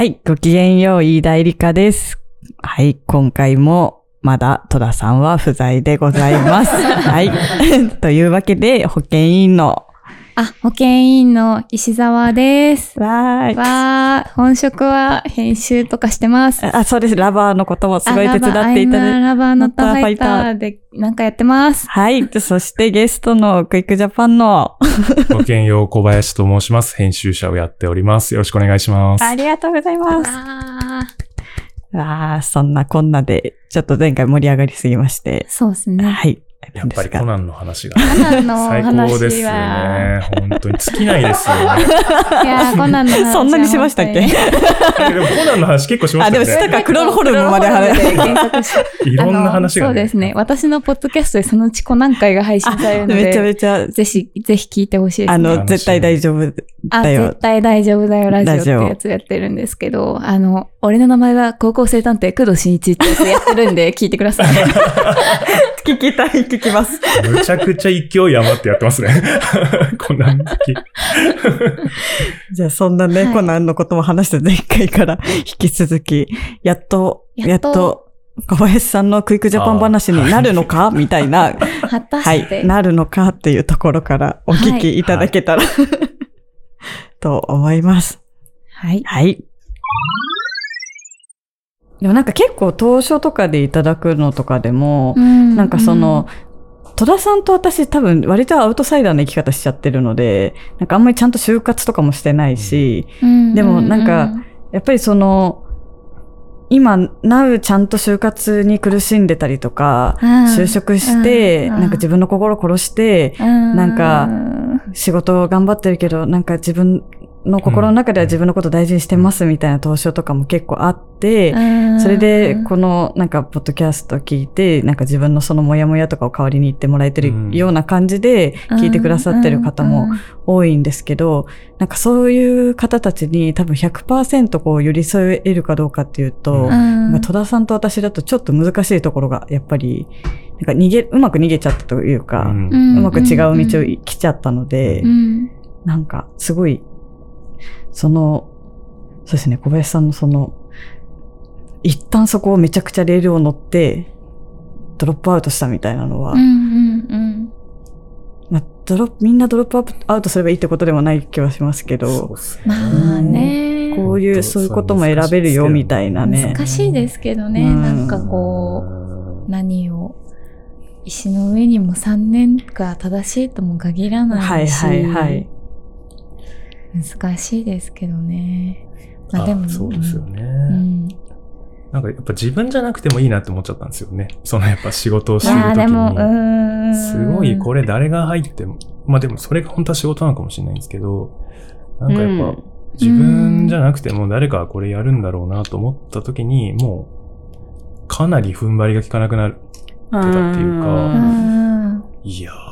はい、ごきげんよう、飯田絵梨香です。はい、今回もまだ戸田さんは不在でございます。はい。というわけで、保健委員の、あ、保健委員の石沢です。わーい。わー、本職は編集とかしてます。あ、そうです。ラバーのこともすごい手伝っていただいて。ラバーノットファイターでなんかやってます。はい。そしてゲストのクイックジャパンの、ごきげんよう、小林と申します。編集者をやっております。よろしくお願いします。ありがとうございます。あーわー、そんなこんなで、ちょっと前回盛り上がりすぎまして。そうですね。はい。やっぱりコナンの話がコナンの最話は高ですよね。本当に尽きないですよね。いやー、コナンの話は そんなにしましたっけ？でもコナンの話結構しまあ、したよね。でもしたかクロロホルムまで話していろんな話が、あのそうですね。。私のポッドキャストでそのうちコナン会が配信されるのめちゃめで、ちゃ、ぜひ、ぜひ聞いてほしいですね。あの、絶対大丈夫あ、だよ絶。対大丈夫だよラジオってやつやってるんですけど、あの、俺の名前は高校生探偵工藤新一ってやつやってるんで聞いてください。聞きたい、聞きます。むちゃくちゃ勢い余ってやってますね。コナン好き。じゃあ、そんなね、はいコナンのことも話した前回から引き続き、やっと、やっとと、小林さんのクイックジャパン話になるのか？みたいな、果たはして。い、なるのか？っていうところからお聞きいただけたら、と思います。はい。はい。でもなんか結構当初とかでいただくのとかでも、ななんかその、戸田さんと私多分割とアウトサイダーの生き方しちゃってるので、なんかあんまりちゃんと就活とかもしてないし、でもなんか、やっぱりその、今、なうちゃんと就活に苦しんでたりとか、就職して、うん。なんか自分の心殺して、ななんか仕事頑張ってるけど、なんか自分の心の中では自分のこと大事にしてますみたいな投書とかも結構あって、それで、この、なんか、ポッドキャスト聞いて、なんか自分のそのモヤモヤとかを代わりに言ってもらえてるような感じで聞いてくださってる方も多いんですけど、なんかそういう方たちに多分100%こう寄り添えるかどうかっていうと、戸田さんと私だとちょっと難しいところがやっぱり、なんか逃げ、うまく逃げちゃったというか、ううん。まく違う道を来ちゃったので、うん。なんかすごい、その、そうですね、小林さんのその、一旦そこをめちゃくちゃレールを乗って、ドロップアウトしたみたいなのは、うんうんまあ、ドロップ、みんなドロップアウトすればいいってことでもない気はしますけど。まあね。こういう、そういうことも選べるよみたいなね。難しいですけどね。うんなんかこう、何を、石の上にも3年が正しいとも限らないし。はいはいはい。難しいですけどね。まあでも。あそうですよね。うん。なんかやっぱ自分じゃなくてもいいなって思っちゃったんですよね。そのやっぱ仕事をいしてる時に。すごいこれ誰が入っても、まあでもそれが本当は仕事なのかもしれないんですけど、なんかやっぱ、うん自分じゃなくても誰かがこれやるんだろうなと思った時に、もう、かなり踏ん張りが効かなくなる。たっていうか。いやー、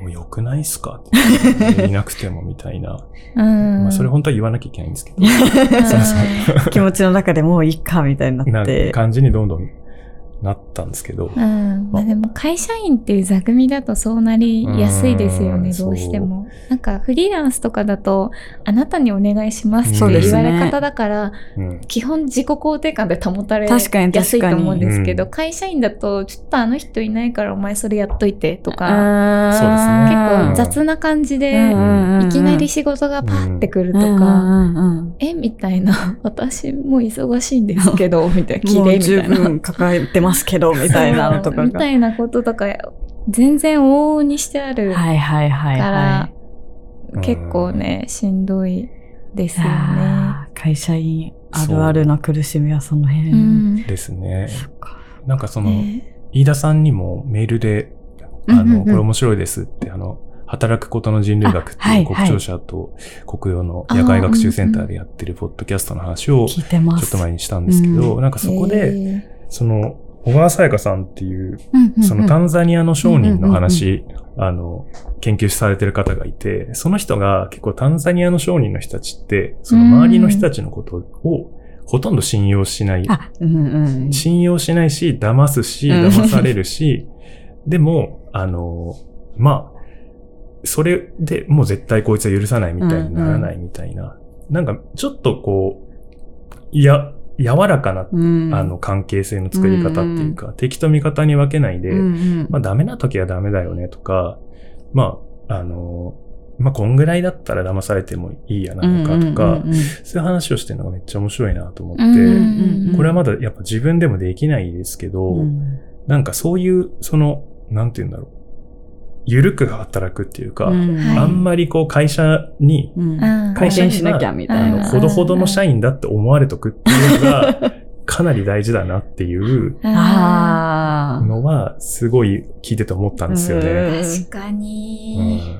もう良くないっすか？って。いなくてもみたいな。うん。まあそれ本当は言わなきゃいけないんですけど、うん 気持ちの中でもういいかみたいにななって。感じにどんどんなったんですけど、うん。まあでも会社員っていう座組だとそうなりやすいですよね、うんどうしても。なんかフリーランスとかだと、あなたにお願いしますって言われ方だから、うん。基本自己肯定感で保たれやすいと思うんですけど、うん会社員だと、ちょっとあの人いないからお前それやっといてとか、そうですね。結構雑な感じで、いきなり仕事がパーってくるとか、えみたいな、私もう忙しいんですけど、みたいな、綺麗みたいな。分抱えてますけど、みたいなのとかが。みたいなこととか、全然往々にしてあるかはいはいはいはらい、結構ね、しんどいですよね。会社員あるあるな苦しみはその辺。うん。ですね。なんかその、ね飯田さんにもメールで、あの、これ面白いですって、あの、働くことの人類学っていいう国庁舎と国用の野外学習センターでやってるポッドキャストの話をち聞いてます。ょっと前にしたんですけど、うなんかそこで、えその、小川さやかさんっていう、うんうんうんそのタンザニアの商人の話、あの、研究されてる方がいて、その人が結構タンザニアの商人の人たちって、その周りの人たちのことをほとんど信用しない。あ、うんうん。信用しないし、騙すし、うん騙されるし、でも、あの、まあ、それでもう絶対こいつは許さないみたいにならないみたいな。なんか、ちょっとこう、いや、柔らかな、うん。あの、関係性の作り方っていうか、敵と味方に分けないで、うんうん。まあ、ダメな時はダメだよねとか、まあ、あの、まあ、こんぐらいだったら騙されてもいいやなのかとか、うんうんうんそういう話をしてるのがめっちゃ面白いなと思って、うんうん。これはまだやっぱ自分でもできないですけど、うん。なんかそういう、その、なんて言うんだろう。ゆるく働くっていうか、うんはいあんまりこう会社に、会社に貢献しなきゃみたいな。ほどほどの社員だって思われとくっていうのが、かなり大事だなっていう。のは、すごい聞いてて思ったんですよね。確かうんに。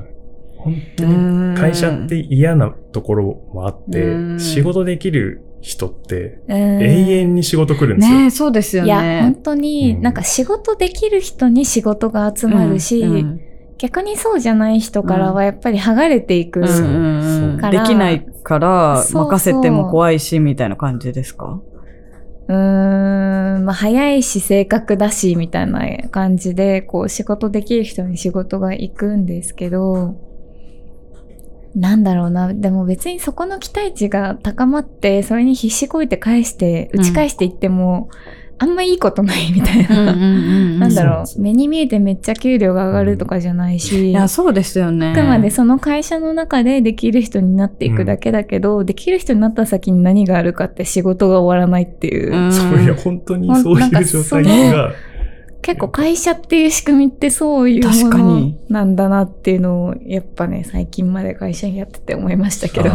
本当に会社って嫌なところもあってう、ん仕事できる人って永永遠に仕事来るんですよ。ねえそうですよいや、本ね。当に、うんなんか仕事できる人に仕事が集まるし、うんうん逆にそうじゃない人からはやっぱり剥がれていく。から。できないから、任せても怖いし、みたいな感じですか？うーん、まあ、早いし正確だし、みたいな感じで、こう、仕事できる人に仕事が行くんですけど、なんだろうな。でも別にそこの期待値が高まって、それに必死こいて返して、打ち返していっても、あんまいいことないみたいな。なんだろう、目に見えてめっちゃ給料が上がるとかじゃないし、いや、そうですよね。あくまでその会社の中でできる人になっていくだけだけど、できる人になった先に何があるかって仕事が終わらないっていう。うん。そういや、本当にそうなんかいう状態が、結構会社っていう仕組みってそういう確かものになんだなっていうのを、やっぱね、最近まで会社にやってて思いましたけど。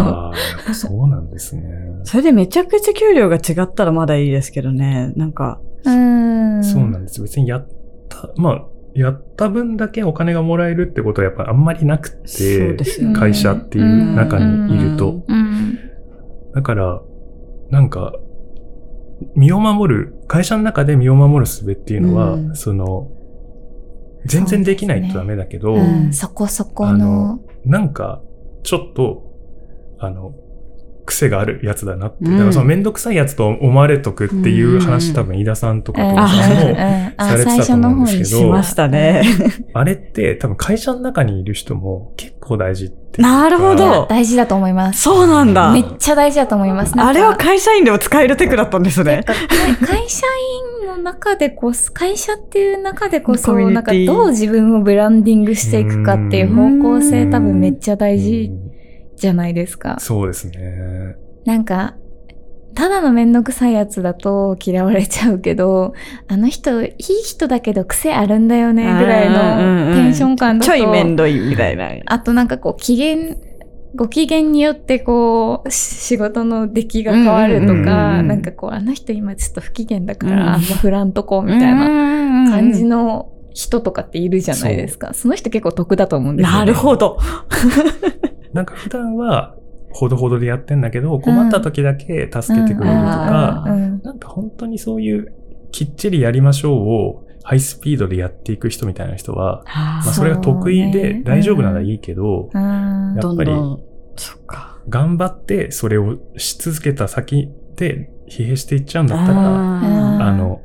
そうなんですね。それでめちゃくちゃ給料が違ったらまだいいですけどね。なんか、うーん。そうなんです。別にやった、まあ、やった分だけお金がもらえるってことはやっぱあんまりなくそうてで、すよね。会社っていう中にいると。うん。だから、なんか、身を守る、会社の中で身を守る術っていうのは、うん。その、全然できないとダメだけど、ううん。ん、そこそこの。なんか、ちょっと、あの、癖があるやつだなって。うんだからそのめんどくさいやつと思われとくっていう話、うん多分飯田さんとかうん友さんも、されてたと思うんですけど最初の方にしましたね。あれって多分会社の中にいる人も結構大事って。なるほど大事だと思います。そうなんだ。めっちゃ大事だと思います。あれは会社員でも使えるテクだったんですね。会社員の中でこそ、会社っていう中でこそ、なんかどう自分をブランディングしていくかっていう方向性多分めっちゃ大事うんじゃないですか。そうですね。なんか、ただのめんどくさいやつだと嫌われちゃうけど、あの人、いい人だけど癖あるんだよね、ぐらいのテンション感だと。ちょい面倒いみたいな。あとなんかこう、機嫌、ご機嫌によってこう、し仕事の出来が変わるとうんうんか、うんうんなんかこう、あの人今ちょっと不機嫌だから、うんあんま振らんとこうみたいなな感じの人とかっているじゃないですか。その人結構得だと思うんですよ、ね。なるほど。なんか普段はほどほどでやってんだけど、困った時だけ助けてくれるとか、うん。うん。なんか本当にそういうきっちりやりましょうをハイスピードでやっていく人みたいな人は、まあそそれが得意で大丈夫ならいいけど、うん。やっぱりどんどんそっか。頑張ってそれをし続けた先で疲弊していっちゃうんだったら、あの、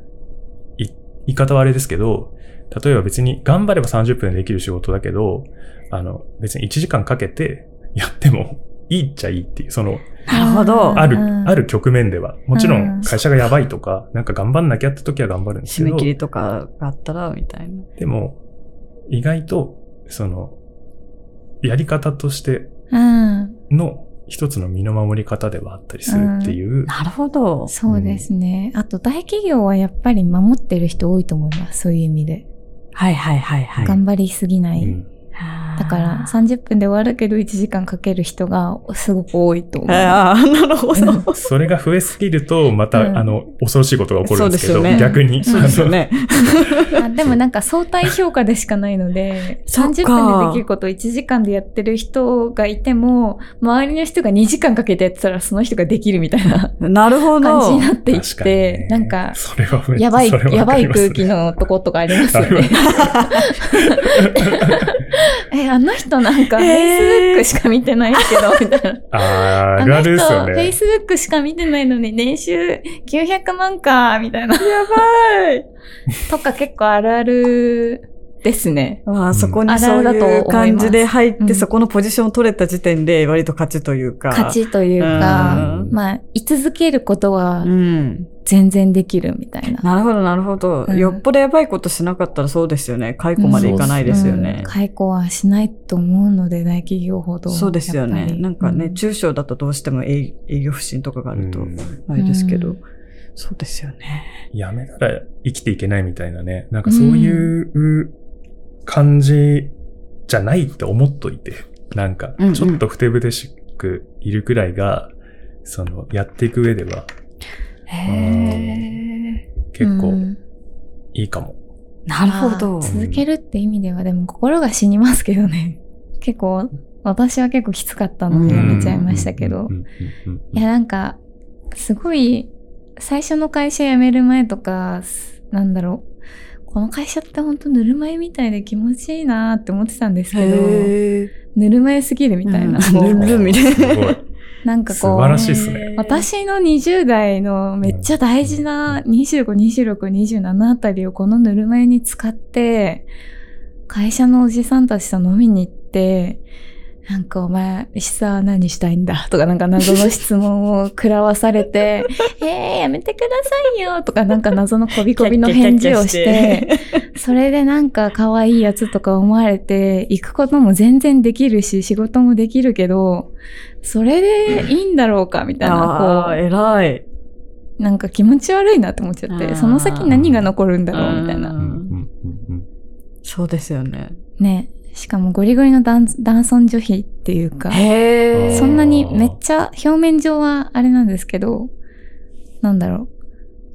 い言い方はあれですけど、例えば別に頑張れば30分でできる仕事だけど、あの、別に1時間かけてやってもいいっちゃいいっていう、その、なるほど。ある、うんある局面では。もちろうんん会社がやばいとか、なんか頑張んなきゃって時は頑張るんですけど締め切、りとかがあったら、みたいな。でも、意外と、その、やり方としてうん。の一つの身の守り方ではあったりするっていう、なるほど。そうですね。あと大企業はやっぱり守ってる人多いと思います。そういう意味で。はいはいはいはい。頑張りすぎない。うんだから30分で終わるけど1時間かける人がすごく多いと思う。ああ、なるほど。それが増えすぎると、また、うんあの、恐ろしいことが起こるんですけど、ね逆に。そうですよね。あでもなんか相対評価でしかないので、そっか30分でできることを1時間でやってる人がいても、周りの人が2時間かけてやってたらその人ができるみたいななるほ感じどに。なっていってね、なんか、それはやばい、やばい空気のとことかありますよね。え、あの人なんか Facebook しか見てないけど、みたいな。あーあるあのね。人、Facebook しか見てないのに年収900万か、みたいな。やばい。とか結構あるあるですね。まあ、そこにあるそういいう感じで入って、うんそこのポジションを取れた時点で割と勝ちというか。勝ちというか、うんまあ、居続けることはうん。全然できるみたいな。なるほど、なるほど。うんよっぽどやばいことしなかったらそうですよね。解雇までいかないですよね。解雇はしないと思うので、大企業ほど。そうですよね。なんかね、うん中小だとどうしても営営業不振とかがあると、うんあれですけど、うんそうですよね。やめたら生きていけないみたいなね。なんかそういう感じじゃないって思っといて、なんかうんうんちょっとふてぶてしくいるくらいが、そのやっていく上ではへ結構。いいかも。なるほどまあ。続けるって意味では、でも心が死にますけどね。結構、私は結構きつかったのでうんやめちゃいましたけどうん。うんうんうんいや、なんか、すごい、最初の会社辞める前とか、すなんだろう。この会社ってほんとぬるま湯みたいで気持ちいいなって思ってたんですけど。ぬるま湯すぎるみたいな。ぬるみたいな。なんかこう、素晴らしいっすね。私の20代のめっちゃ大事な25、26、27あたりをこのぬるま湯に使って、会社のおじさんたちと飲みに行って、なんかお前、石沢何したいんだとかなんか謎の質問を食らわされて、えー、やめてくださいよとかなんか謎のこびこびの返事をして、それでなんか可愛いやつとか思われて、行くことも全然できるし、仕事もできるけど、それでいいんだろうかみたいな、こ偉い。う、なんか気持ち悪いなって思っちゃって、その先何が残るんだろうみたいな。そうですよね。ね。しかもゴリゴリの男男尊女卑っていうか、そんなにめっちゃ表面上はあれなんですけど、なんだろう。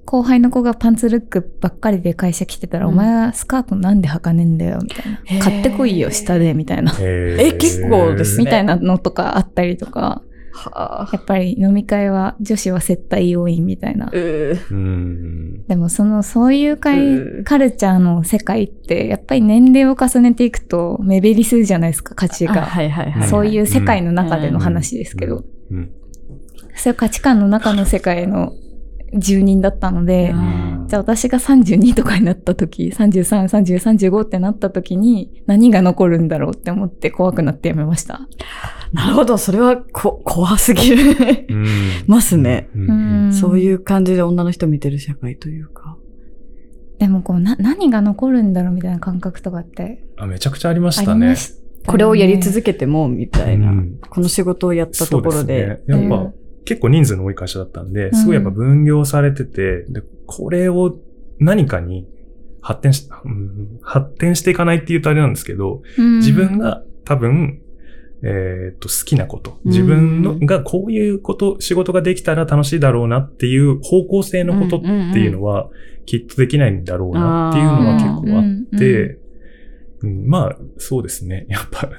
後輩の子がパンツルックばっかりで会社来てたら、うん。お前はスカートなんで履かねえんだよ、みたいな。買ってこいよ、下で、みたいな。ええ結構ですね。みたいなのとかあったりとか、はやっぱり飲み会は女子は接待要員みたいな。でもその、そういう会うんカルチャーの世界って、やっぱり年齢を重ねていくと目減りするじゃないですか、価値あが。はいはいはい。そういう世界の中での話ですけど、うん。そういう価値観の中の世界の住人だったので、うんじゃあ私が32とかになった時、33、30、35ってなった時に何が残るんだろうって思って怖くなってやめました。なるほど、それはこ怖すぎる。うん。ますね。うんうんそういう感じで女の人見てる社会というか。でもこうな、何が残るんだろうみたいな感覚とかってあめちゃくちゃありましたね。これをやり続けても、みたいな、うんこの仕事をやったところで。そうですね。やっぱ、うん結構人数の多い会社だったんで、ん。すごいやっぱ分業されてて、で、これを何かに発展し、うん発展していかないって言うとあれなんですけど、うん。自分が多分、えーっと、好きなこと、うん。自分のがこういうこと、仕事ができたら楽しいだろうなっていう方向性のことっていうのは、きっとできないんだろうなっていうのは結構あって、うん。まあ、そうですね。やっぱ、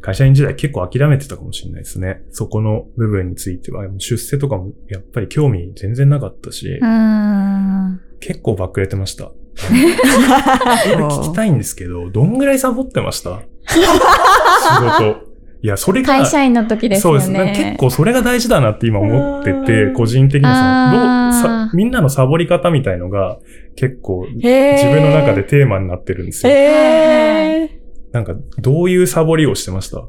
会社員時代結構諦めてたかもしれないですね。そこの部分については。出世とかもやっぱり興味全然なかったし、うん。結構バックれてました。今聞きたいんですけど、どんぐらいサボってました？仕事。いや、それが、会社員の時ですよね。そうですね。結構それが大事だなって今思ってて、うん個人的にはその、どさ、みんなのサボり方みたいのが結構自分の中でテーマになってるんですよ。へーなんか、どういうサボりをしてました？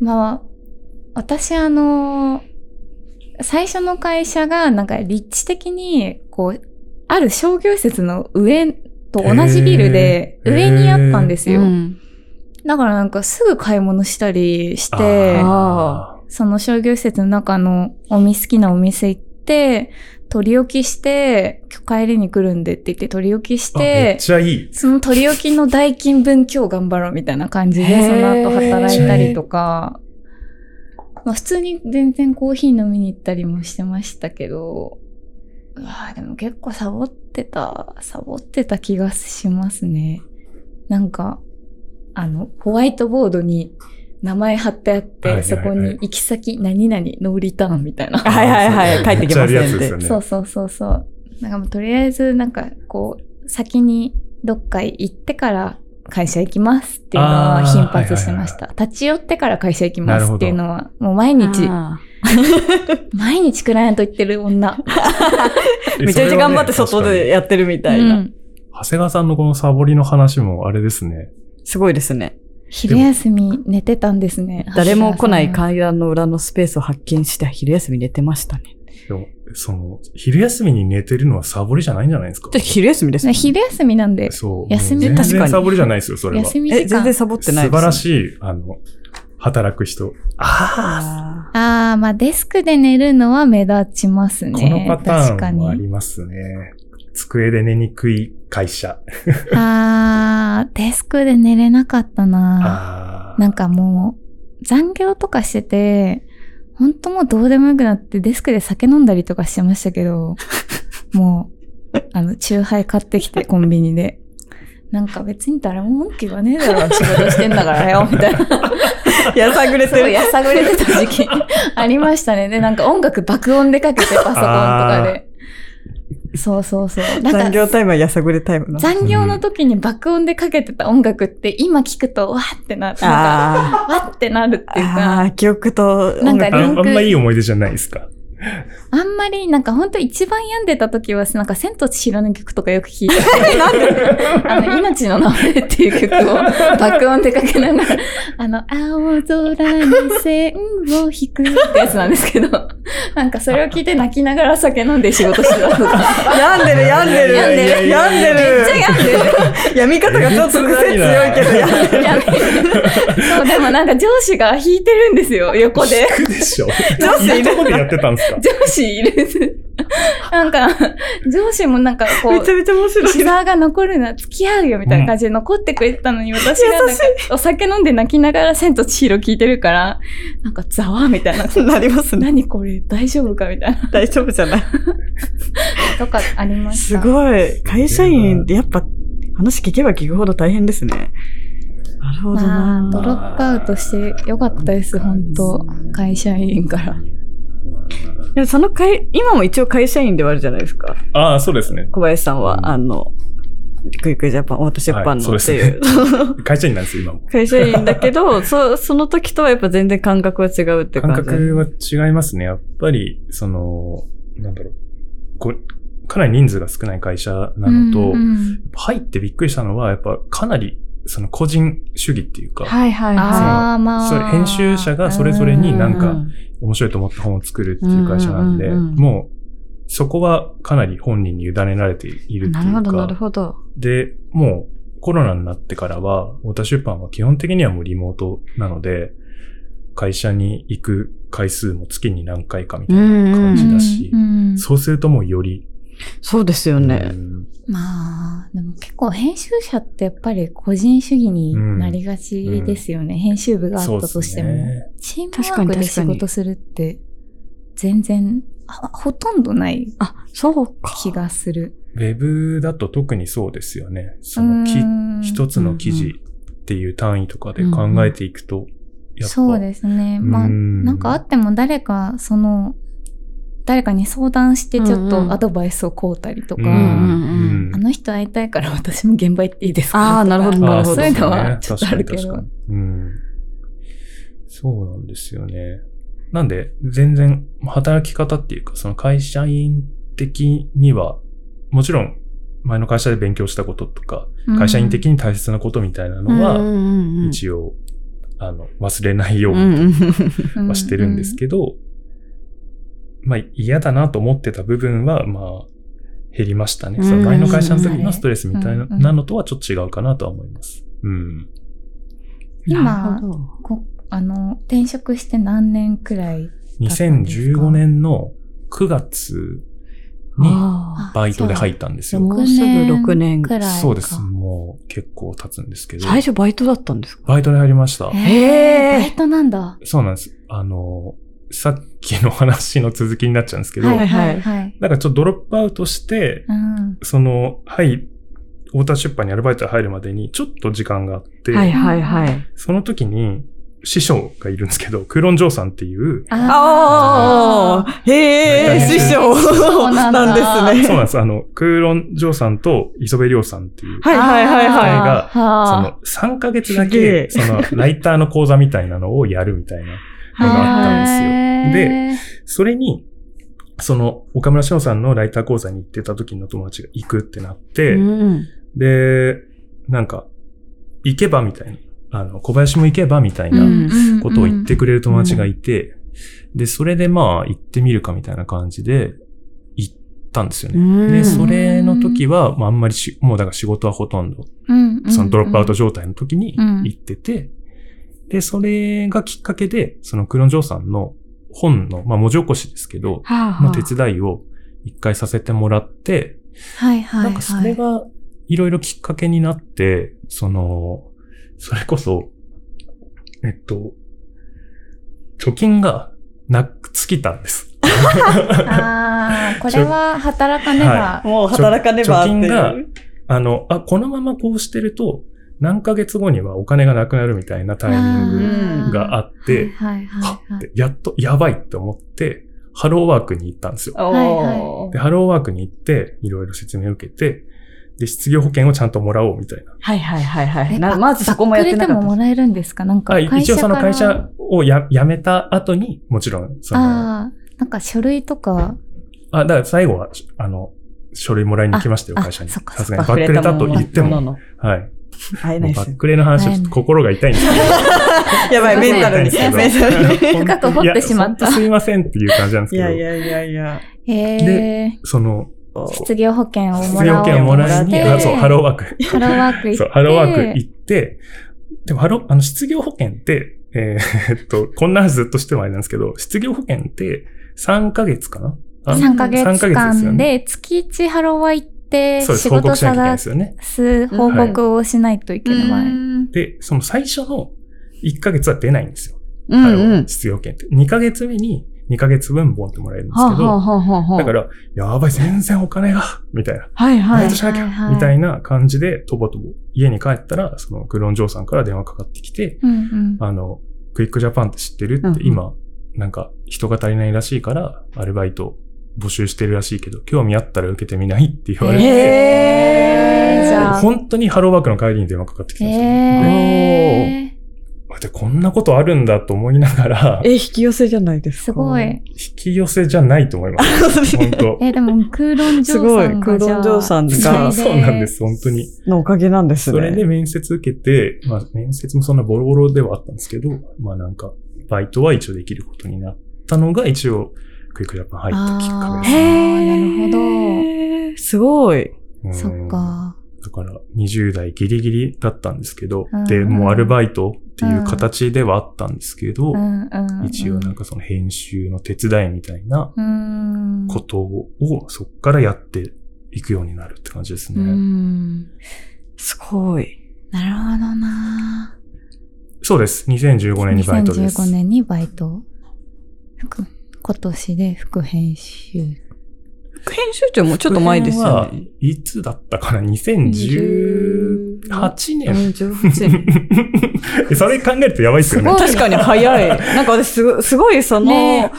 まあ、私あの、最初の会社がなんか立地的に、こう、ある商業施設の上と同じビルで上にあったんですよ。うんだからなんかすぐ買い物したりして、あその商業施設の中のお店好きなお店行って、取り置きして、今日帰りに来るんでって言って取り置きしあめてっ、ちゃいい。その取り置きの代金分今日頑張ろうみたいな感じで、その後働いたりとか、まあ普通に全然コーヒー飲みに行ったりもしてましたけど、うわーでも結構サボってた、サボってた気がしますね。なんか、あの、ホワイトボードに名前貼ってあって、はいはいはいそこに行き先何々ノーリターンみたいな。はいはいはい、帰ってきますよ。ね。そうそうそうそう。なんかもうとりあえずなんかこう、先にどっか行ってから会社行きますっていうのは頻発してました。立ち寄ってから会社行きますっていうのは、もう毎日、あ 毎日クライアント行ってる女。ー めちゃめちゃ頑張って外でやってるみたいな。うん長谷川さんのこのサボりの話もあれですね。すごいですね。昼休み寝てたんですね。誰も来ないか階段の裏のスペースを発見して昼休み寝てましたね。でも、その、昼休みに寝てるのはサボりじゃないんじゃないですか？で昼休みですもん昼休みなんで、そう。休み確かに然サボりじゃないですよ、それは。え、休み時間。全然サボってない素晴らい。しい、あの、働く人。ああああ、まあデスクで寝るのは目立ちますあ、ね。このパターンもあに。りますね。机で寝にくい会社。ああ、デスクで寝れなかったな。なんかもう、残業とかしてて、本当もうどうでもよくなってデスクで酒飲んだりとかしてましたけど、もう、あの、チューハイ買ってきてコンビニで。なんか別に誰も文句言わねえだろ、仕事してんだからよ、みたいな。あ。やさぐれてる。やさぐれてた時期 ありましたね。で、なんか音楽爆音でかけてパソコンとかで。そうそうそう。なんか残業タイムはやさぐれタイムな。残業の時に爆音でかけてた音楽って今聞くとわーってな、なんか、あわってなるっていうあか、あ、記憶と音楽あなんかリンクあんまいい思い出じゃないですか。あんまりなんか本当一番病んでた時は、なんか千と千尋の曲とかよく聞いてて、あの、命の名前っていう曲を爆音でかけながら、あの、青空に線を引くってやつなんですけど、なんかそれを聞いて泣きながら酒飲んで仕事してたとか。病んでる、病んでる。病んでる病んでる。めっちゃ病んでる。病み方がちょっと癖強いけど、病んでる。そう、でもなんか上司が弾いてるんですよ、横で。行くでしょ。上司いるとこでやってたんですか？上司いる。なんか、上司もなんかこうめち、ゃめちゃ面白い。シザーが残るな、付き合うよみたいな感じで残ってくれてたのに、私がなんかお酒飲んで泣きながら千と千尋聞いてるから、なんかざわみたいな。なりますね。何これ大丈夫かみたいな。大丈夫じゃない。とかありました。すごい。会社員ってやっぱ話聞けば聞くほど大変ですね。なるほどまあ、なドロップアウトしてよかったです、本当会社員から。でもその会、今も一応会社員ではあるじゃないですか。ああ、そうですね。小林さんは、うんあの、クイックジャパン、オート出版のっていう。会社員なんですよ、今も。会社員だけど、そ、その時とはやっぱ全然感覚は違うって感感じ。覚は違いますね。やっぱり、その、なんだろう。こうかなり人数が少ない会社なのと、うんうん入ってびっくりしたのは、やっぱかなり、その個人主義っていうか、はいはいはああ、まあ。それ編集者がそれぞれい。になんかうん面白いと思った本を作るっていう会社なんで、うんうんうんうんもう、そこはかなり本人に委ねられているっていうなるほど、なるか、ほど。で、もうコロナになってからは、太田出版は基本的にはもうリモートなので、会社に行く回数も月に何回かみたいな感じだしう、んうんそうするともうより、そうですよね。うんまあ、でも結構編集者ってやっぱり個人主義になりがちですよね。編集部があったとしても。ねチームワークで仕事するって全然あほとんどないあ、そうか。気がする。ウェブだと特にそうですよね。そのき一つの記事っていう単位とかで考えていくと、やっぱそうですね。まあ、うんなんかあっても誰か、その、誰かに相談してちょっとアドバイスをこうたりとか、うんうんあの人会いたいから 私も現場行っていいですか？あーなるほどなるほど。そういうのはあちょっとあるけど。確かに確。かに。うん。そうなんですよね。なんで、全然、働き方っていうか、その会社員的には、もちろん、前の会社で勉強したこととか、会社員的に大切なことみたいなのは、は一応、あの、忘れないよううんにうん。はしてるんですけど、まあ嫌だなと思ってた部分は、まあ、減りましたね。うんその前の会社の時のストレスみたいなのとはちょっと違うかなとは思います。うん。今こあの、転職して何年くらい2015年の9月にあバイトで入ったんですよ。もうすぐ6年くらいか。そうです。もう結構経つんですけど。ー最初バイトだったんですか？バイトで入りました。へーバイトなんだ。そうなんです。あの、さっきの話の続きになっちゃうんですけど、はいはいはい。なんかちょっとドロップアウトして、うん。その、はい、太田出版にアルバイトで入るまでにちょっと時間があって、はいはいはい。その時に師匠がいるんですけど、クーロン・ジョーさんっていう、ああ、へえ、師匠そうなんですね。そうなんです。あの、クーロン・ジョーさんと磯部亮さんっていう、はいはいはいはがそはの3ヶ月だけ、そのライターの講座みたいなのをやるみたいなのがあったんですよ。で、それに、その岡村翔さんのライター講座に行ってた時の友達が行くってなって、い。うんで、なんか、行けばみたいな。あの、小林も行けばみたいなうんことを言ってくれる友達がいて、で、それでまあ行ってみるかみたいな感じで行ったんですよね。うんで、それの時は、まああんまりし、もうだから仕事はほとんど、そのドロップアウト状態の時にうん行ってて、で、それがきっかけで、そのクロンジョーさんの本の、まあ文字起こしですけど、はあはあの手伝いを一回させてもらって、はいはいはい。なんかそれがいろいろきっかけになって、その、それこそ、えっと、貯金がなく尽きたんです。ああ、これは働かねば。もう働かねばっていう。貯金があの、あ、このままこうしてると、何ヶ月後にはお金がなくなるみたいなタイミングがあって、はいはいははいって、やっとやばいって思って、ハローワークに行ったんですよ。で、ハローワークに行って、いろいろ説明を受けて、で、失業保険をちゃんともらおうみたいな。はいはいはいはい。えなまずそこもやってなかった。くれてももらえるんですか？なんかあ会社から。一応その会社をや辞めた後に、もちろん、その、あああ、なんか書類とか？だから最後は、あの、書類もらいに来ましたよ、あ会社に。あそっかさすがに。バックレたと言っても。の。はい。会えないですバッ。クレの話はちょっと心が痛いんですけど。やばい、メンタルに。メンタルに。深く掘ってしまったすいませんっていう感じなんですけど。いやいやいやいや。へえ。その、失業保険をも失業らおう保険をもらいに、そう、ハローワーク。ハローワーク行って。そう、ハローワーク行って、でもハロー、あの、失業保険って、えーっと、こんな話ずっとしてもあれなんですけど、失業保険って3ヶ月かな？あ3ヶ月間ね。で月1ハローワーク行ってそうです、仕事報告しなきゃいけない探ですよね。す報告をしないといけない。で、その最初の1ヶ月は出ないんですよ。うんうん。失業保険って。2ヶ月目に2ヶ月分ボンってもらえるんですけど、はあはあはあ。だから、やばい、全然お金が、みたいな。はいはいバイト。しなきゃ、はいはいみたいな感じで、とぼとぼ、家に帰ったら、その、クロンジョーさんから電話かかってきて、うんうん。あの、クイックジャパンって知ってるって、うんうん今、なんか、人が足りないらしいから、アルバイト募集してるらしいけど、興味あったら受けてみないって言われて、へーじゃあ本当にハローワークの帰りに電話かかってきたんですよ。へーで、こんなことあるんだと思いながら、え、引き寄せじゃないですか。すごい。。引き寄せじゃないと思います。本当え、でも、クーロンジョすごいーさん。がクーロンジョーさんがそうそうなんです、本当に。のおかげなんですね。それで面接受けて、まあ面接もそんなボロボロではあったんですけど、まあなんか、バイトは一応できることになったのが一応、クイックジャパン入ったきっかけですへね。ーなるほどすごい。うんそっか。だから20代ギリギリだったんですけど、うんで、もうアルバイトっていう形ではあったんですけど、うんうん。一応なんかその編集の手伝いみたいなうん。ことをそっからやっていくようになるって感じですうね。ん。すごい。なるほどなそうです。2015年にバイトです。2015年にバイト。副今年で副編集。副編集長もちょっと前ですよね。いつだったかな ?2018 年。18年。それ考えるとやばいですよね。確かに早い。なんか私すごすごいその、ね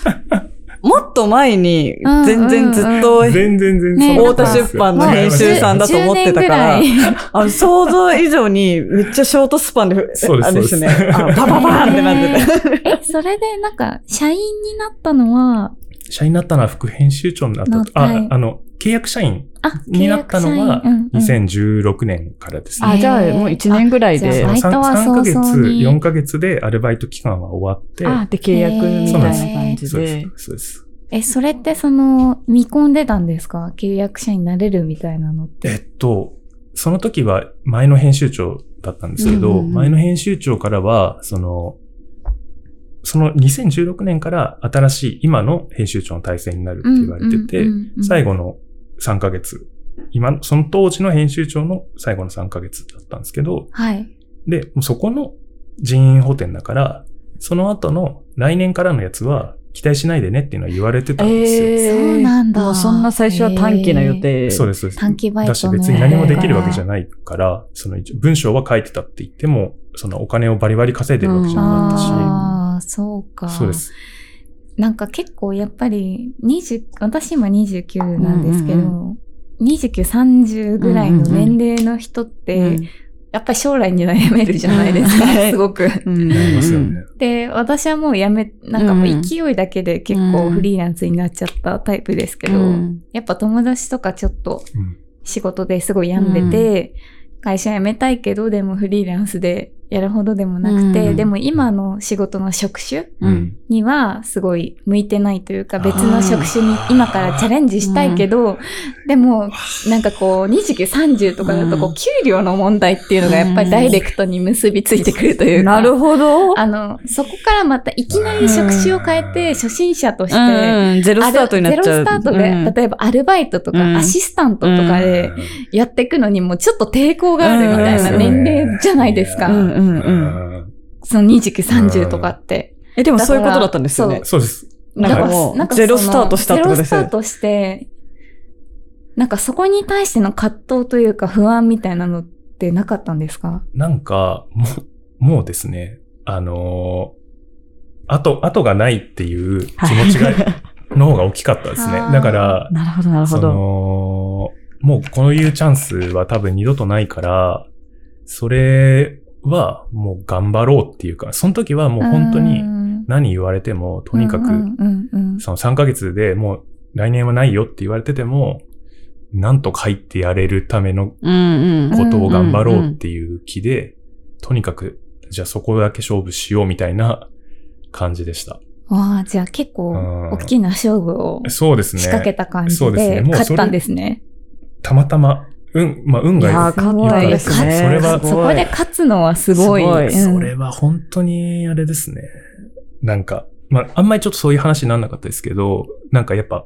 もっと前にうんうんうん全然ずっと全然全然ねそんな太田出版の編集さんだと思ってたから10年ぐらいあ想像以上にめっちゃショートスパンで、そうですあれですね。そうですあバババーンってなってて。え、それでなんか、社員になったのは、社員になったのは副編集長になったと。あなはい、あの、契約社員あ、になったのは契約社員うんうん2016年からですね。あ、じゃあもう1年ぐらいであじゃあ。バイトは3ヶ月、早々に4ヶ月でアルバイト期間は終わって、あ、で契約みたいな感じそうですで。。そうです。え、それってその、見込んでたんですか？契約者になれるみたいなのって。えっと、その時は前の編集長だったんですけど、前の編集長からは、その、その2016年から新しい今の編集長の体制になるって言われてて、最後の3ヶ月、今、その当時の編集長の最後の3ヶ月だったんですけど、はい。で、もうそこの人員補填だから、その後の来年からのやつは期待しないでねっていうのは言われてたんですよ。えーそうなんだもうそんな最初は短期の予定。そうです、そうです。短期バイトのだし別に何もできるわけじゃないから、その一応文章は書いてたって言っても、そのお金をバリバリ稼いでるわけじゃなかったし、ああ、そうか。そうです。なんか結構やっぱり、20、私今29なんですけど、うんう29、30ぐらいの年齢の人って、うん。やっぱり将来に悩めるじゃないですか、うん。すごく。で、私はもうやめ、なんかもう勢いだけで結構フリーランスになっちゃったタイプですけど、うん。やっぱ友達とかちょっとうん。仕事ですごい病んでて、会社辞めたいけど、でもフリーランスでやるほどでもなくて、うん。でも今の仕事の職種うん。にはすごい向いてないというか、別の職種に今からチャレンジしたいけど、でも、なんかこう、29、30とかだと、こうん。う、給料の問題っていうのがやっぱりダイレクトに結びついてくるというか。なるほど。あの、そこからまたいきなり職種を変えて、初心者として、うん、ゼロスタートになっちゃう。ゼロスタートで、うん。例えばアルバイトとか、うん。アシスタントとかでやっていくのにもちょっと抵抗があるみたいな年齢じゃないですか。うんうん。その29、30とかって。え、でもそういうことだったんですよね。そう。です。なんかもう、なんかゼロスタートしたってことですゼロスタートして、なんかそこに対しての葛藤というか不安みたいなのってなかったんですか？なんか、もう、もうですね、あのー、後、後がないっていう気持ちが、の方が大きかったですね。だから、なるほど、なるほそど。の、もうこういうチャンスは多分二度とないから、それはもう頑張ろうっていうか、その時はもう本当に何言われても、とにかく、その3ヶ月でもう来年はないよって言われてても、なんとか入ってやれるための。ことを頑張ろうっていう気で、とにかく、じゃあそこだけ勝負しようみたいな感じでした。わあ、じゃあ結構うん大きな勝負をそうですね。仕掛けた感じで勝ったんですね。たまたま、運、まあ運がいやー、勝ったですね。それはすごいそこで勝つのはすごい。すごいうんそれは本当にあれですね。なんか、まあ、あんまりちょっとそういう話にならなかったですけど、なんかやっぱ、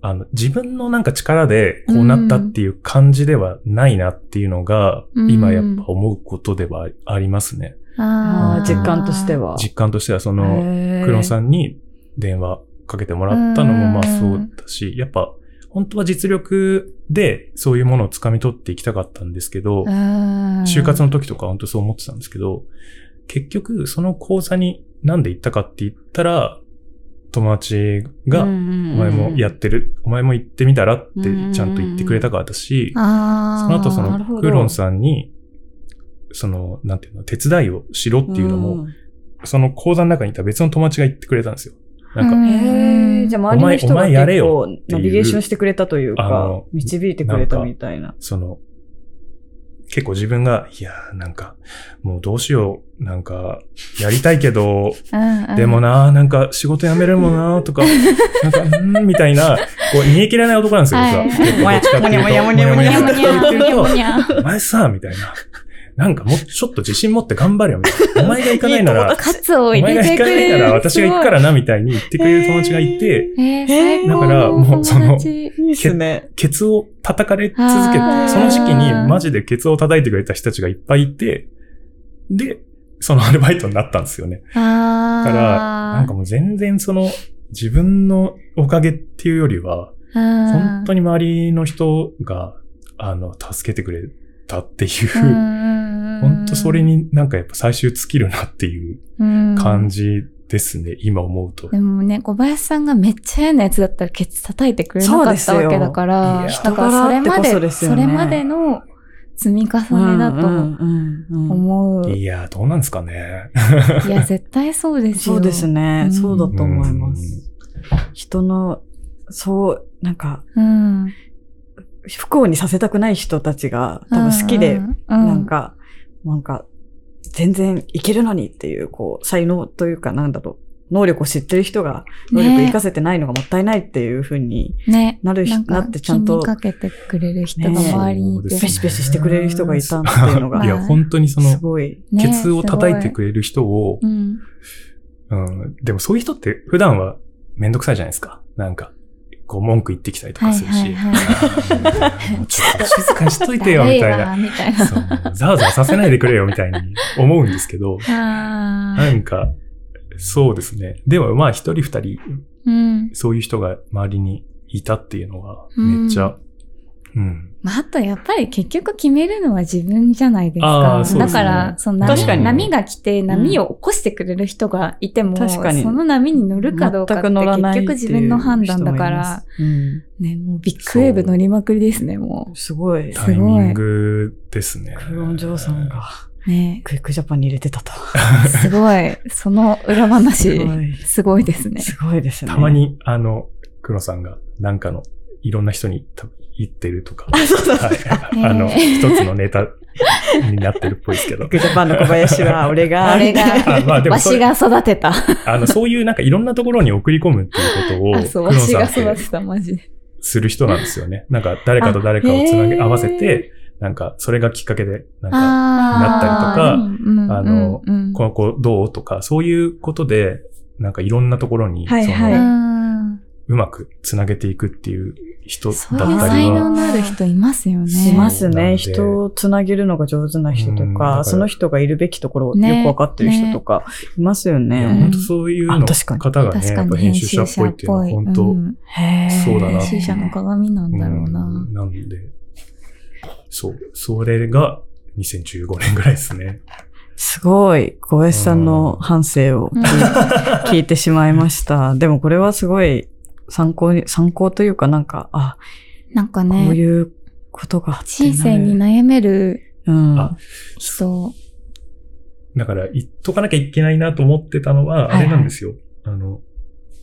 あの、自分のなんか力でこうなったっていう感じではないなっていうのが、うん今やっぱ思うことではありますね。あー実感としては。は。実感としてはその、クロンさんに電話かけてもらったのもまあうんそうだし、やっぱ本当は実力でそういうものを掴み取っていきたかったんですけど、就就活の時とか本当そう思ってたんですけど、結局その講座になんで行ったかって言ったら、友達が、おお前もやってる、お前も行ってみたらってちゃんと言ってくれたからだし、あその後そのクロンさんに、その、なんていうの、手伝いをしろっていうのも、その講座の中にいた別の友達が言ってくれたんですよ。なんか、へえ、じゃあ周りの人がお前お前やれ結構ナビゲーションしてくれたというか導いてくれたみたいな。その、結構自分が、いやーなんか、もうどうしよう、なんか、やりたいけど、でもなーなんか仕事辞めるもんなーとか、なんか、うーん、みたいな、こう、煮え切らない男なんですよ、僕は。はい。結構どっちかっていうともやもやもやもやもやもやって言うとにゃお前さ、みたいな。なんかもうちょっと自信持って頑張れよ、みたいな。お前が行かないなら、お入前が行かな。いなら私が行くからな、みたいに言ってくれる友達がいて、だからもうその。ケツを叩かれ続けてその時期にマジでケツを叩いてくれた人たちがいっぱいいて、で、そのアルバイトになったんですよね。あーだから、なんかもう全然その自分のおかげっていうよりは、本当にに周りの人が、あの、助けてくれたっていう、本本当それになんかやっぱ最終尽きるなっていう感じですね、今思うと。でもね、小林さんがめっちゃ嫌なやつだったらケツ叩いてくれなかったわけだから、だからそれまで、ねそれまでの積み重ねだと思う。いや、どうなんですかね。いや、絶対そうですよ。そうですね。うんそうだと思います。人の、そう、なんか、うん。不幸にさせたくない人たちが多分好きで、うん、なんか、なんか、全然いけるのにっていう、こう、才能というか、なんだろう、能力を知ってる人が、能力活かせてないのがもったいないっていうふうにね。なるひ、なってちゃんと気に、かけてくれる人が周りにいて。ねペシペシしてくれる人がいたっていうのが い、や、本当にその、すごい。ねケツを叩いてくれる人を、うん。うん、でもそういう人って普段はめんどくさいじゃないですか。なんか、こう文句言ってきたりとかするし。ちょっと静かにしといてよ、みたいな。な。みたいな。そう、ザーザーさせないでくれよ、みたいに思うんですけど、なんか、そうですね。でもまあ一人二人、うん。そういう人が周りにいたっていうのが、めっちゃ、うん。まあ、あとやっぱり結局決めるのは自分じゃないですあか。ーそうですねだから、その波確かに波が来て波を起こしてくれる人がいても、確かにその波に乗るかどうかって結局自分の判断だから、うん。ね、もうビッグウェーブ乗りまくりですね、もすごい。タイミングですね。クロンジョーさんが、う。ね、クイックジャパンに入れてたと。すごい。その裏話すご、い。すごいですね。すごいですね。たま。に、あの、黒さんが、なんかのいろんな人に言ってるとか、あ、そうそう。あの、一つのネタになってるっぽいですけど。グジャパンの小林は俺が。俺があまあでもわしが育てた。あの、そういうなんかいろんなところに送り込むっていうことを、あ、そう、わしが育てた、マジで。する人なんですよね。なんか誰かと誰かをつなげ、合わせて、なんかそれがきっかけで、なんか、あなったりとかああのこの子どうとか、そういうことで、なんかいろんなところに、はいはいそのうまくつなげていくっていう人だそうったりいう才能は、のある人いますよね。しますね。人をつなげるのが上手な人とからか、その人がいるべきところをよね。くわかってる人とか、いますよいやね。本当そういうのあ確かに。方がね、確かに。やっぱ編集者っぽいっていうのは本当、うん。そうだな。編集者の鏡なんだろうな。うん。なんで、そう、それが2015年ぐらいですね。すごい、小林さんの反省を聞いてしまいました。でもこれはすごい参考に、参考というかなんか、あ、なんかこうね、いうことがあって人生にな悩めるうん。あ人、だから言っとかなきゃいけないなと思ってたのは、はいはい。あれなんですよ。あの、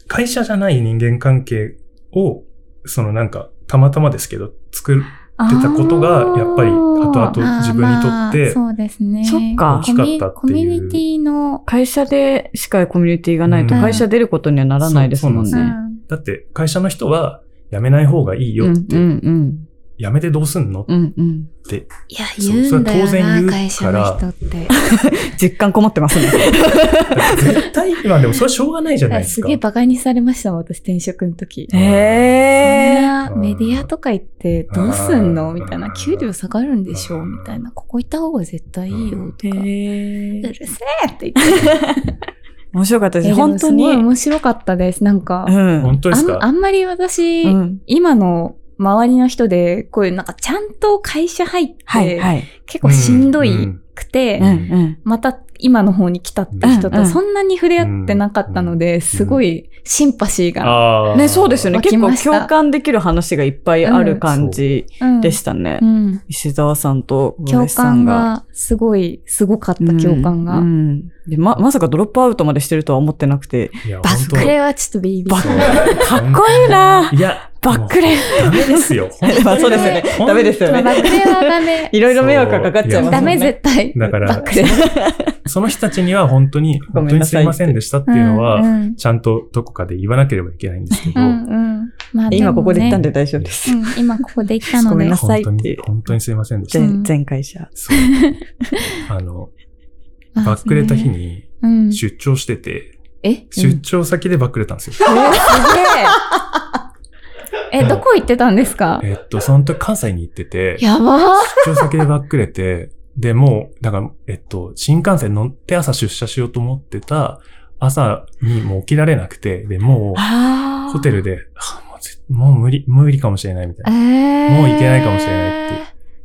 会社じゃない人間関係を、そのなんか、たまたまですけど、作る、出たことがやっぱり後々自分にとってそうですね。そっか。大きかったっていう。コミュニティの、会社でしかコミュニティがないとうん。会社出ることにはならないですもんそうそうね。だって会社の人は辞めない方がいいよって、うんうん辞めてどうすんの？っうん。うんうん。て、いや、言うんだよな、当然言う会社の人って。実感こもってますね。絶対、まあでもそれはしょうがないじゃないですか。すげえ馬鹿にされましたもん、私転職の時。へそんえ。なメディアとか行ってどうすんの？うんみたいな。給料下がるんでしょみたいな。ここ行った方が絶対いいよとか。う。るせえって言って。面白かったです。本当に。すごい面白かったです。なんか、うん。本当ですか？あんまり私、うん。今の周りの人で、こういうなんかちゃんと会社入って、はいはい。結構しんどいうんくて、うんうん。また今の方に来たって人とそんなに触れ合ってなかったので、すごいシンパシーが、ね、そうですよね。結構共感できる話がいっぱいある感じうん。でしたね。う。ん。石澤さんと小さん感が。がすごい、すごかった共感が。でま、まさかドロップアウトまでしてるとは思ってなくて。バックレはちょっとビビかっこいいな。いや、バックレダメですよ。まあそうですよね。ダメですよね。バックレはダメ。いろいろ迷惑がかかっちゃいます。ダメ絶対。だからバックレ。その人たちには本当に、本当にすいませんでしたっていうのは、うんうんちゃんとどこかで言わなければいけないんですけど、うんうんまあもね今ここで言ったんで大丈夫です。うん、今ここで言ったのでごめんな。さい本当にって、本当にすいませんでした。全うん全会社。そう。あの、まあバックレた日、にうん。出張してて、え？出張先でバックレたんですよ。えすげえ。え、どこ行ってたんですか？えっと、その時関西に行ってて、やば。ー出張先でバックレて、で、もう、だから、えっと、新幹線乗って朝出社しようと思ってた、朝にもう起きられなくて、で、もあう、ホテルで、はあもう無理、無理かもしれないみたいな。えー。もう行けないかもしれないって。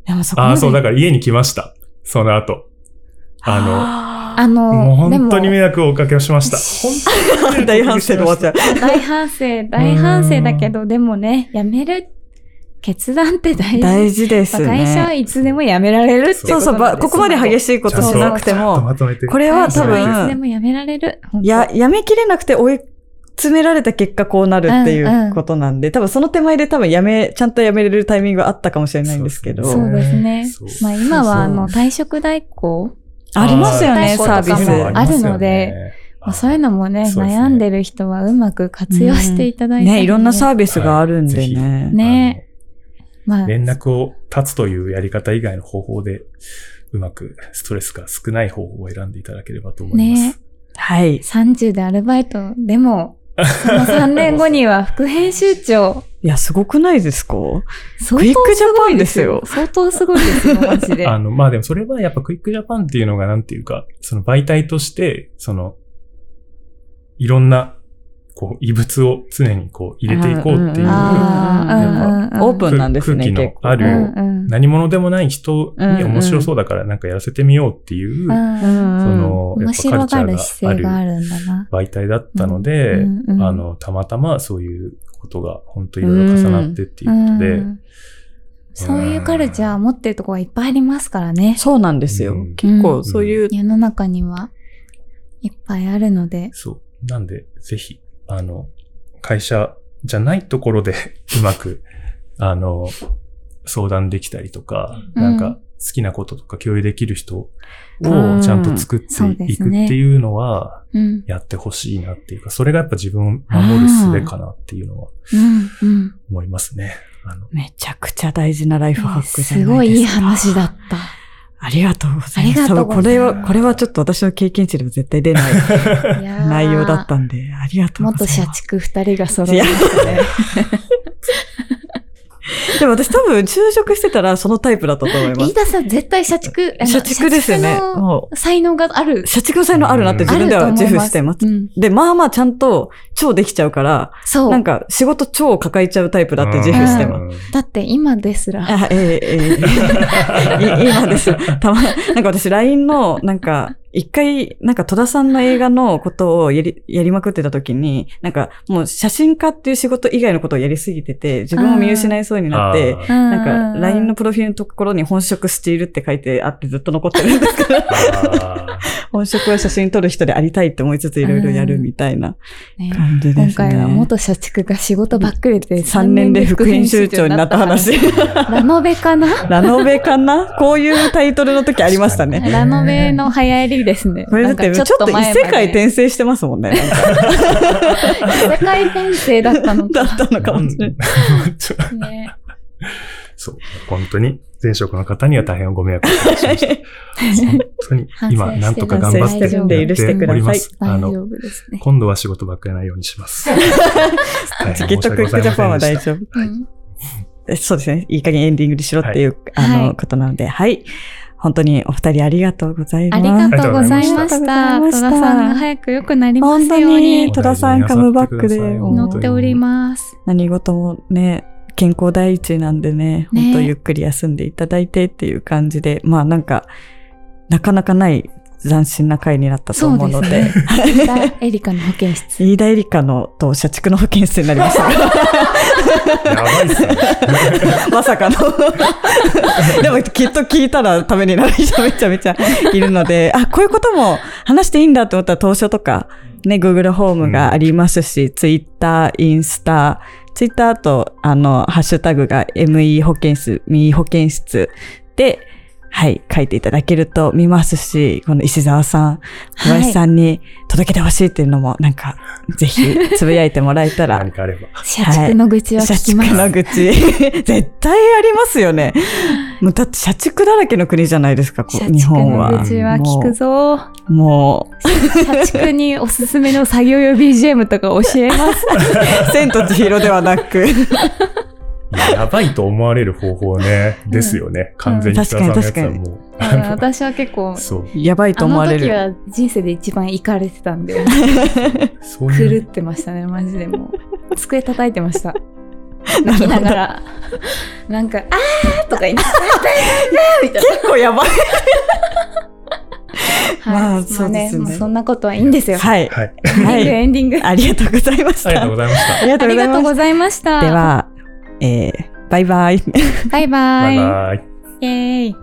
でもそこああ、そう、だから家に来ました。その後。あああの、本当に迷惑をおかけしました。本当に大反省で終わっちゃう。大反省、大反省だけど、でもね、辞める決断って大事。大事ですまあ会社はね。いつでも辞められるってそうそう、ばここまで激しいことしなくても。これは多会社はいつで分、も辞められる。や、やめきれなくて追い詰められた結果こうなるっていうんうんうことなんで、多分その手前で多分やめ、ちゃんとやめれるタイミングがあったかもしれないんですけど。そうですね。まあ今はあの退職代行ありますよね、サービス。そういうのもあるのでまあ、そういうのもね、ね。悩んでる人はうまく活用していただいて、ね、いろんなサービスがあるんではいぜね。ねまあ、連絡を断つというやり方以外の方法で、うまくストレスが少ない方法を選んでいただければと思います。ね。はい。30でアルバイトでも、その3年後には副編集長。いや、すごくないですか？相クイックジャパごいンですよ相当すごいですよ、マジで。あの、まあでもそれはやっぱクイックジャパンっていうのがなんていうか、その媒体として、その、いろんな、こう、異物を常にこう入れていこうっていう、オープンなんですね、空気の。ある何者でもない人に面白そうだからなんかやらせてみようっていう、その、やっぱカ面白がるルチャー姿勢があるるんだな。媒体だったので、あの、たまたまそういうことが本当いろいろ重なってっていうことで、うんそういうカルチャー持ってるとこがいっぱいありますからね。そうなんですようん。結構そういう、世の中にはいっぱいあるので。そう。なんで、ぜひ、あの、会社じゃないところで うまくあの、相談できたりとか、うんなんか好きなこととか共有できる人をうんちゃんと作っていくっていうのは、うん。やってほしいなっていうか、それがやっぱ自分を守る術かなっていうのは。思いますね。あの、めちゃくちゃ大事なライフハックじゃないですか。すごいいい話だった。ありがとうございます。これは、これはちょっと私の経験値でも絶対出ない内容だったんで、ありがとうご元ざいます。社畜二人が揃いましたね。でも私多分就職してたらそのタイプだったと思います。飯田さん絶対社畜、社畜ですよね。才能があるう、。社畜の才能あるなって自分では自負してます。うんで、まあまあちゃんと超できちゃうから、そう。なんか仕事超抱えちゃうタイプだって自負してます。す。だって今ですら。あ、ええええい今です。たま、なんか私 LINE の、なんか、一回、なんか戸田さんの映画のことをやり、やりまくってた時に、なんかもう写真家っていう仕事以外のことをやりすぎてて、自分を見失いそうになって、あなんか LINE のプロフィールのところに本職しているって書いてあってずっと残ってるんですけど、あ本職は写真撮る人でありたいって思いつついろいろやるみたいなね感じですね。今回は元社畜が仕事ばっかりで 3年で副編集長になった話。ラノベかな？ラノベかな？こういうタイトルの時ありましたね。ラノベの流行りですね。これだってちょっと異世界転生してますもんね。異世界転生だったのか。だったのかもしれない。そう。本当に、前職の方には大変ご迷惑をおかけしました。本当に、今、なんとか頑張って許してくださいおります。あの。今度は仕事ばっかりないようにします。大チキットクイックジャパンは大丈夫。うんえそうですね。いい加減エンディングにしろっていう、あの、はいことなので、はい。本当にお二人ありがとうございます。ありがとうございました。戸田さんが早く良くなります本当ように、に戸田さんカムバックで、お祈もう祈っております。何事もね、健康第一なんでね、ね本当ゆっくり休んでいただいてっていう感じで、まあなんか、なかなかない斬新な回になったと思うので、そうですね。田エリカの保健室。飯田エリカのと社畜の保健室になりました。やばいっすね。まさかの。でもきっと聞いたらためになる人めちゃめちゃいるので、あ、こういうことも話していいんだって思ったら当初とか、ね、Google ホームがありますし、Twitter、インスタ、Twitter と、あの、ハッシュタグが ME 保健室、ME 保健室で、はい、書いていただけると見ますし、この石澤さん、小林さんに届けてほしいっていうのも、なんか、ぜひ、つぶやいてもらえたら 何、かあれば。社畜の愚痴は社聞きます。畜の愚痴。絶対ありますよね。もうだって社畜だらけの国じゃないですか、こ社う日畜の本は愚。痴は聞くぞ。も社畜におすすめの作業用 BGM とか教えます。う、千と千尋ではなく、いややばいと思われる方法ね、ですよね。完全に北澤さんのやつはもう。あの私は結構、そう。やばいとあの思われる。時は人生で一番イかれてたんで、そういう。狂ってましたね、マジでもう。机叩いてました。泣きながら。なんか、あーとか言って、みたい結構やばい。な。まあはいそうですねそんなことはいいんですよ。はい。はい。はい。エンディング。ありがとうございました。ありがとうございました。ありがとうございまし。た。では、えー、バイバイ。バイバイ。バイバイ。イェーイ。